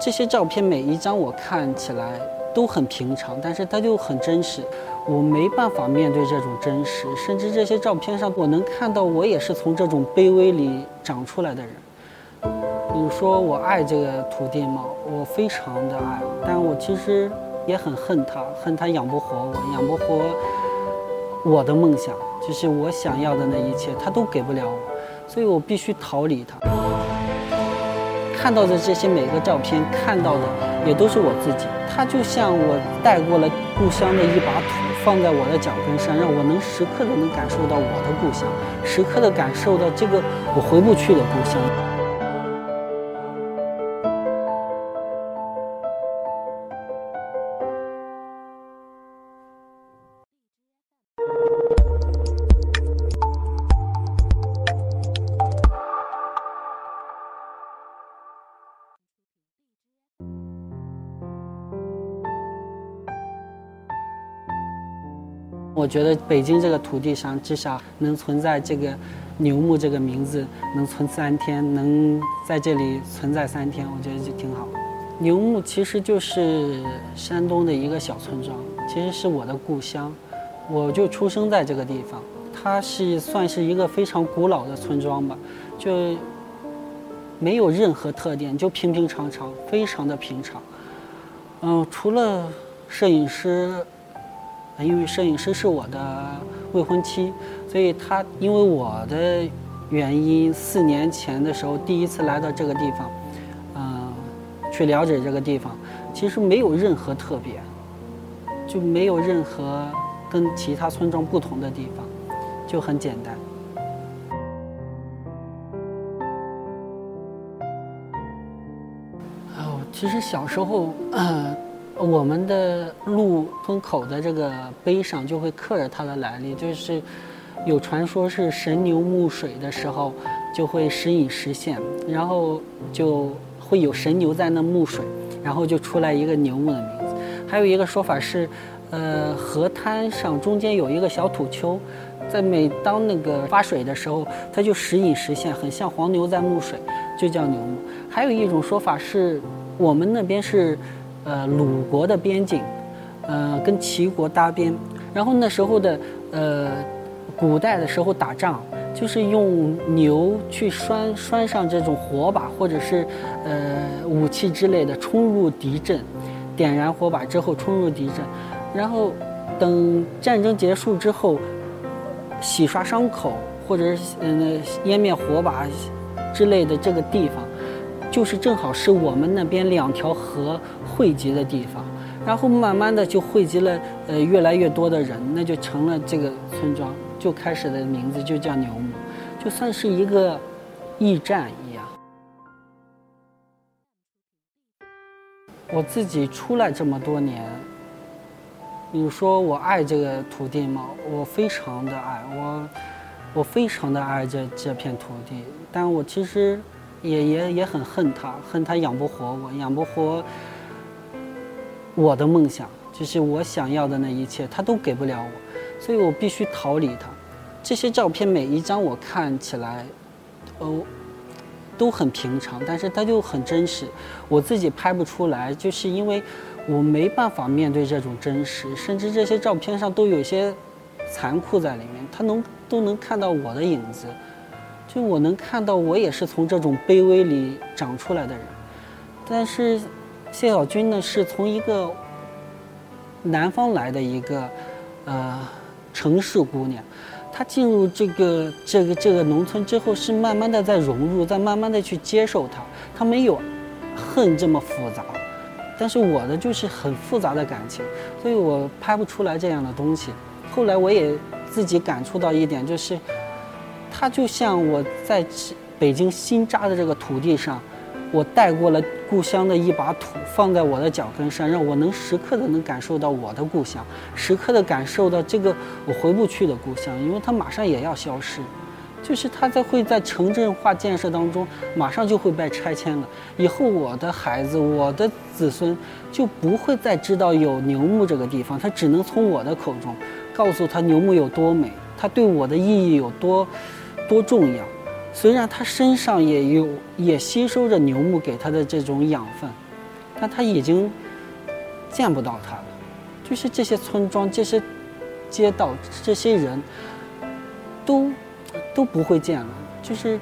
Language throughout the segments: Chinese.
这些照片每一张我看起来都很平常，但是它就很真实。我没办法面对这种真实，甚至这些照片上我能看到我也是从这种卑微里长出来的人。比如说，我爱这个土地吗？我非常的爱，但我其实也很恨它，恨它养不活我，养不活我的梦想，就是我想要的那一切，它都给不了我，所以我必须逃离它。看到的这些每个照片，看到的也都是我自己，它就像我带过了故乡的一把土。放在我的脚跟上，让我能时刻的能感受到我的故乡，时刻的感受到这个我回不去的故乡。我觉得北京这个土地上，至少能存在这个牛牧这个名字，能存三天，能在这里存在三天，我觉得就挺好。牛牧其实就是山东的一个小村庄，其实是我的故乡，我就出生在这个地方。它是算是一个非常古老的村庄吧，就没有任何特点，就平平常常，非常的平常。嗯，除了摄影师。因为摄影师是我的未婚妻，所以她因为我的原因，四年前的时候第一次来到这个地方，嗯，去了解这个地方，其实没有任何特别，就没有任何跟其他村庄不同的地方，就很简单。哦，其实小时候，嗯。我们的路村口的这个碑上就会刻着它的来历，就是有传说是神牛牧水的时候就会时隐时现，然后就会有神牛在那牧水，然后就出来一个牛牧的名字。还有一个说法是，呃，河滩上中间有一个小土丘，在每当那个发水的时候，它就时隐时现，很像黄牛在牧水，就叫牛牧。还有一种说法是，我们那边是。呃，鲁国的边境，呃，跟齐国搭边，然后那时候的，呃，古代的时候打仗，就是用牛去拴拴上这种火把或者是呃武器之类的，冲入敌阵，点燃火把之后冲入敌阵，然后等战争结束之后，洗刷伤口或者是嗯湮灭火把之类的这个地方。就是正好是我们那边两条河汇集的地方，然后慢慢的就汇集了呃越来越多的人，那就成了这个村庄，就开始的名字就叫牛牧，就算是一个驿站一样。我自己出来这么多年，你说我爱这个土地吗？我非常的爱，我我非常的爱这这片土地，但我其实。也也也很恨他，恨他养不活我，养不活我的梦想，就是我想要的那一切，他都给不了我，所以我必须逃离他。这些照片每一张我看起来，哦，都很平常，但是它就很真实。我自己拍不出来，就是因为我没办法面对这种真实，甚至这些照片上都有些残酷在里面，他能都能看到我的影子。就我能看到，我也是从这种卑微里长出来的人，但是谢小军呢，是从一个南方来的一个呃城市姑娘，她进入这个这个这个农村之后，是慢慢的在融入，在慢慢的去接受他，她没有恨这么复杂，但是我的就是很复杂的感情，所以我拍不出来这样的东西。后来我也自己感触到一点，就是。它就像我在北京新扎的这个土地上，我带过了故乡的一把土，放在我的脚跟上，让我能时刻的能感受到我的故乡，时刻的感受到这个我回不去的故乡，因为它马上也要消失，就是它在会在城镇化建设当中，马上就会被拆迁了。以后我的孩子，我的子孙就不会再知道有牛牧这个地方，他只能从我的口中告诉他牛牧有多美，它对我的意义有多。多重要！虽然他身上也有，也吸收着牛牧给他的这种养分，但他已经见不到他了。就是这些村庄、这些街道、这些人都都不会见了。就是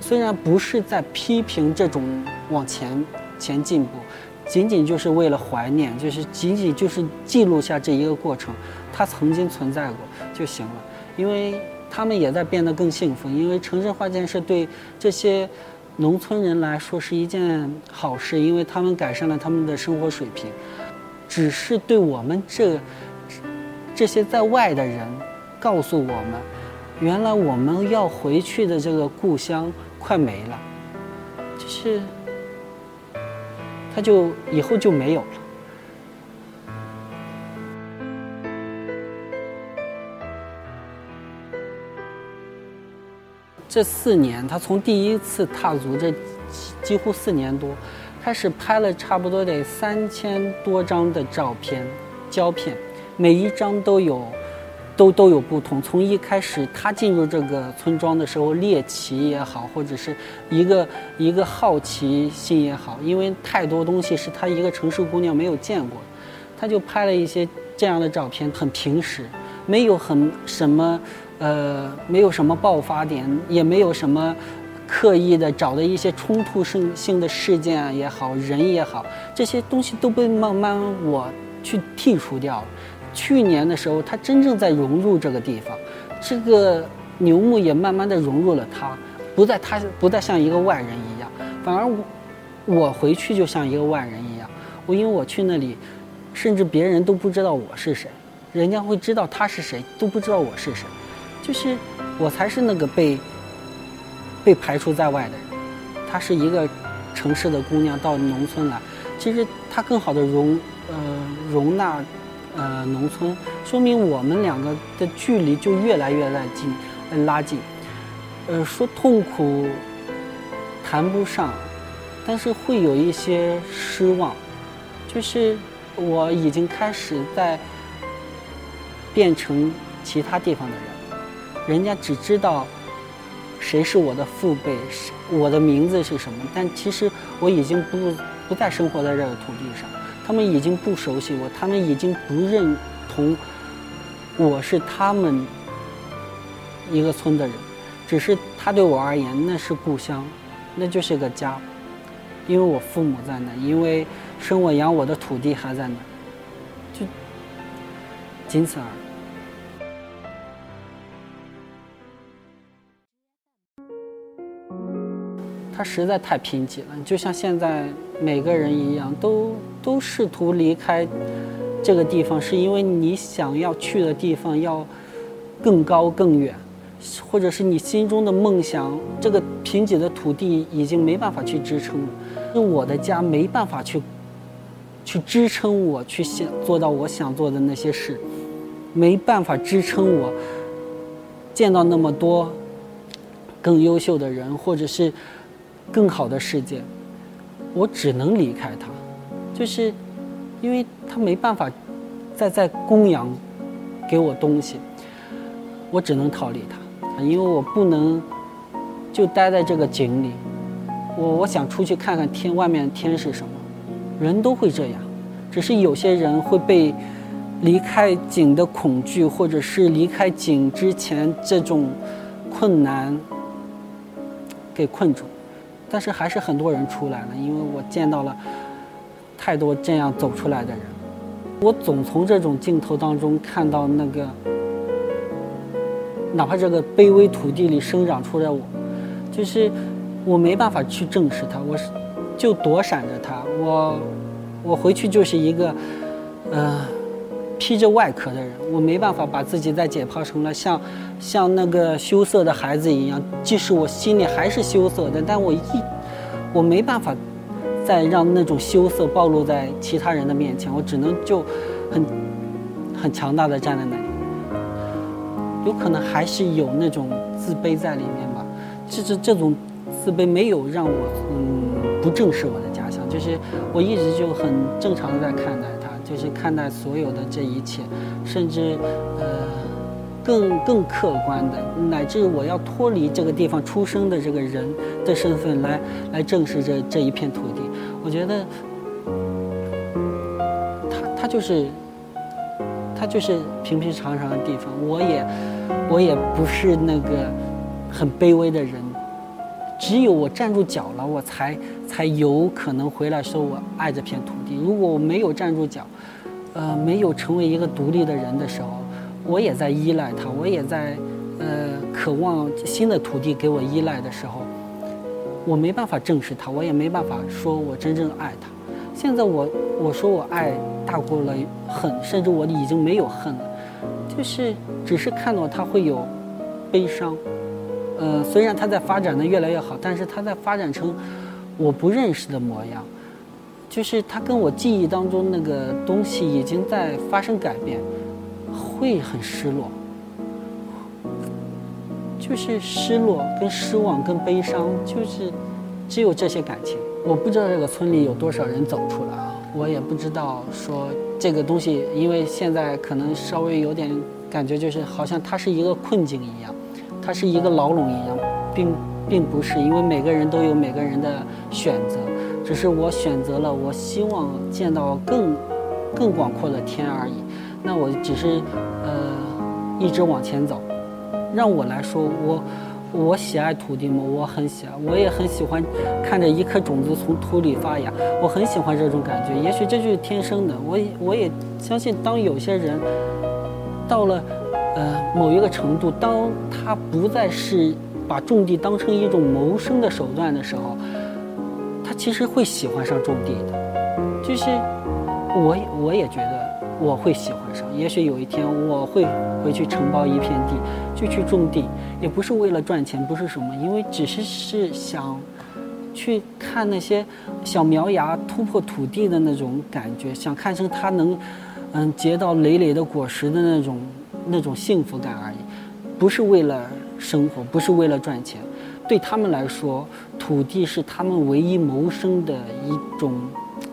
虽然不是在批评这种往前前进步，仅仅就是为了怀念，就是仅仅就是记录下这一个过程，它曾经存在过就行了。因为他们也在变得更幸福，因为城镇化建设对这些农村人来说是一件好事，因为他们改善了他们的生活水平。只是对我们这这些在外的人，告诉我们，原来我们要回去的这个故乡快没了，就是他就以后就没有了。这四年，他从第一次踏足这几乎四年多。开始拍了差不多得三千多张的照片，胶片，每一张都有，都都有不同。从一开始他进入这个村庄的时候，猎奇也好，或者是一个一个好奇心也好，因为太多东西是他一个城市姑娘没有见过，他就拍了一些这样的照片，很平实，没有很什么，呃，没有什么爆发点，也没有什么。刻意的找的一些冲突性性的事件也好，人也好，这些东西都被慢慢我去剔除掉了。去年的时候，他真正在融入这个地方，这个牛牧也慢慢的融入了他，不再他不再像一个外人一样，反而我我回去就像一个外人一样。我因为我去那里，甚至别人都不知道我是谁，人家会知道他是谁，都不知道我是谁，就是我才是那个被。被排除在外的人，她是一个城市的姑娘到农村来，其实她更好的容呃容纳呃农村，说明我们两个的距离就越来越拉近，拉近。呃，说痛苦谈不上，但是会有一些失望，就是我已经开始在变成其他地方的人，人家只知道。谁是我的父辈？我的名字是什么？但其实我已经不不再生活在这个土地上，他们已经不熟悉我，他们已经不认同我是他们一个村的人。只是他对我而言，那是故乡，那就是个家，因为我父母在那，因为生我养我的土地还在那，就仅此而已。它实在太贫瘠了，就像现在每个人一样，都都试图离开这个地方，是因为你想要去的地方要更高更远，或者是你心中的梦想，这个贫瘠的土地已经没办法去支撑了，是我的家没办法去去支撑我去想做到我想做的那些事，没办法支撑我见到那么多更优秀的人，或者是。更好的世界，我只能离开他，就是，因为他没办法再再供养给我东西，我只能逃离他，因为我不能就待在这个井里，我我想出去看看天外面天是什么，人都会这样，只是有些人会被离开井的恐惧，或者是离开井之前这种困难给困住。但是还是很多人出来了，因为我见到了太多这样走出来的人。我总从这种镜头当中看到那个，哪怕这个卑微土地里生长出来我，就是我没办法去正视它，我是就躲闪着它。我我回去就是一个，呃。披着外壳的人，我没办法把自己再解剖成了像，像那个羞涩的孩子一样。即使我心里还是羞涩的，但我一，我没办法再让那种羞涩暴露在其他人的面前。我只能就很很强大的站在那里。有可能还是有那种自卑在里面吧。其实这种自卑没有让我嗯不正视我的家乡，就是我一直就很正常的在看待。就是看待所有的这一切，甚至呃更更客观的，乃至我要脱离这个地方出生的这个人的身份来来正视这这一片土地。我觉得它就是它就是平平常常的地方。我也我也不是那个很卑微的人，只有我站住脚了，我才才有可能回来说我爱这片土地。如果我没有站住脚，呃，没有成为一个独立的人的时候，我也在依赖他，我也在呃渴望新的土地给我依赖的时候，我没办法正视他，我也没办法说我真正爱他。现在我我说我爱大过了恨，甚至我已经没有恨了，就是只是看到他会有悲伤，呃，虽然他在发展的越来越好，但是他在发展成我不认识的模样。就是它跟我记忆当中那个东西已经在发生改变，会很失落。就是失落、跟失望、跟悲伤，就是只有这些感情。我不知道这个村里有多少人走出来啊，我也不知道说这个东西，因为现在可能稍微有点感觉，就是好像它是一个困境一样，它是一个牢笼一样，并并不是，因为每个人都有每个人的选择。只是我选择了，我希望见到更更广阔的天而已。那我只是呃一直往前走。让我来说，我我喜爱土地吗？我很喜爱，我也很喜欢看着一颗种子从土里发芽。我很喜欢这种感觉。也许这就是天生的。我我也相信，当有些人到了呃某一个程度，当他不再是把种地当成一种谋生的手段的时候。其实会喜欢上种地的，就是我我也觉得我会喜欢上。也许有一天我会回去承包一片地，就去种地，也不是为了赚钱，不是什么，因为只是是想去看那些小苗芽突破土地的那种感觉，想看成它能嗯结到累累的果实的那种那种幸福感而已，不是为了生活，不是为了赚钱。对他们来说，土地是他们唯一谋生的一种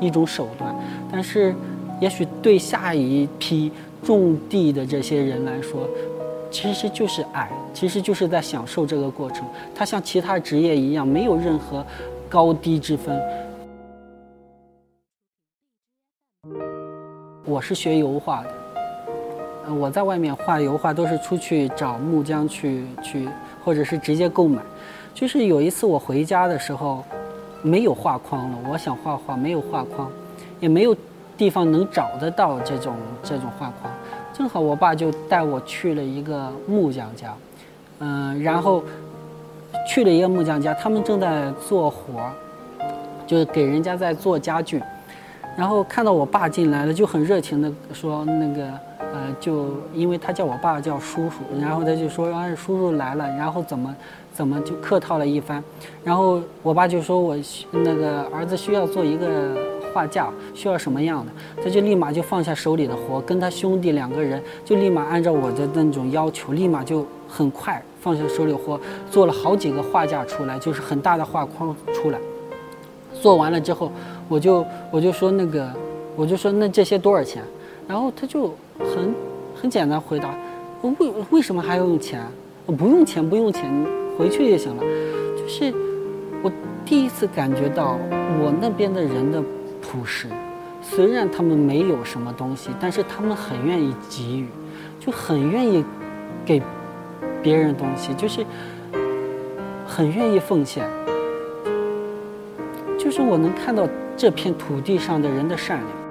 一种手段。但是，也许对下一批种地的这些人来说，其实就是爱，其实就是在享受这个过程。它像其他职业一样，没有任何高低之分。我是学油画的，我在外面画油画都是出去找木匠去去，或者是直接购买。就是有一次我回家的时候，没有画框了。我想画画，没有画框，也没有地方能找得到这种这种画框。正好我爸就带我去了一个木匠家，嗯，然后去了一个木匠家，他们正在做活儿，就是给人家在做家具。然后看到我爸进来了，就很热情的说那个，呃，就因为他叫我爸叫叔叔，然后他就说啊，叔叔来了，然后怎么？怎么就客套了一番，然后我爸就说我那个儿子需要做一个画架，需要什么样的，他就立马就放下手里的活，跟他兄弟两个人就立马按照我的那种要求，立马就很快放下手里活，做了好几个画架出来，就是很大的画框出来。做完了之后，我就我就说那个，我就说那这些多少钱？然后他就很很简单回答，我为为什么还要用钱？我不用钱，不用钱。回去就行了，就是我第一次感觉到我那边的人的朴实，虽然他们没有什么东西，但是他们很愿意给予，就很愿意给别人东西，就是很愿意奉献，就是我能看到这片土地上的人的善良。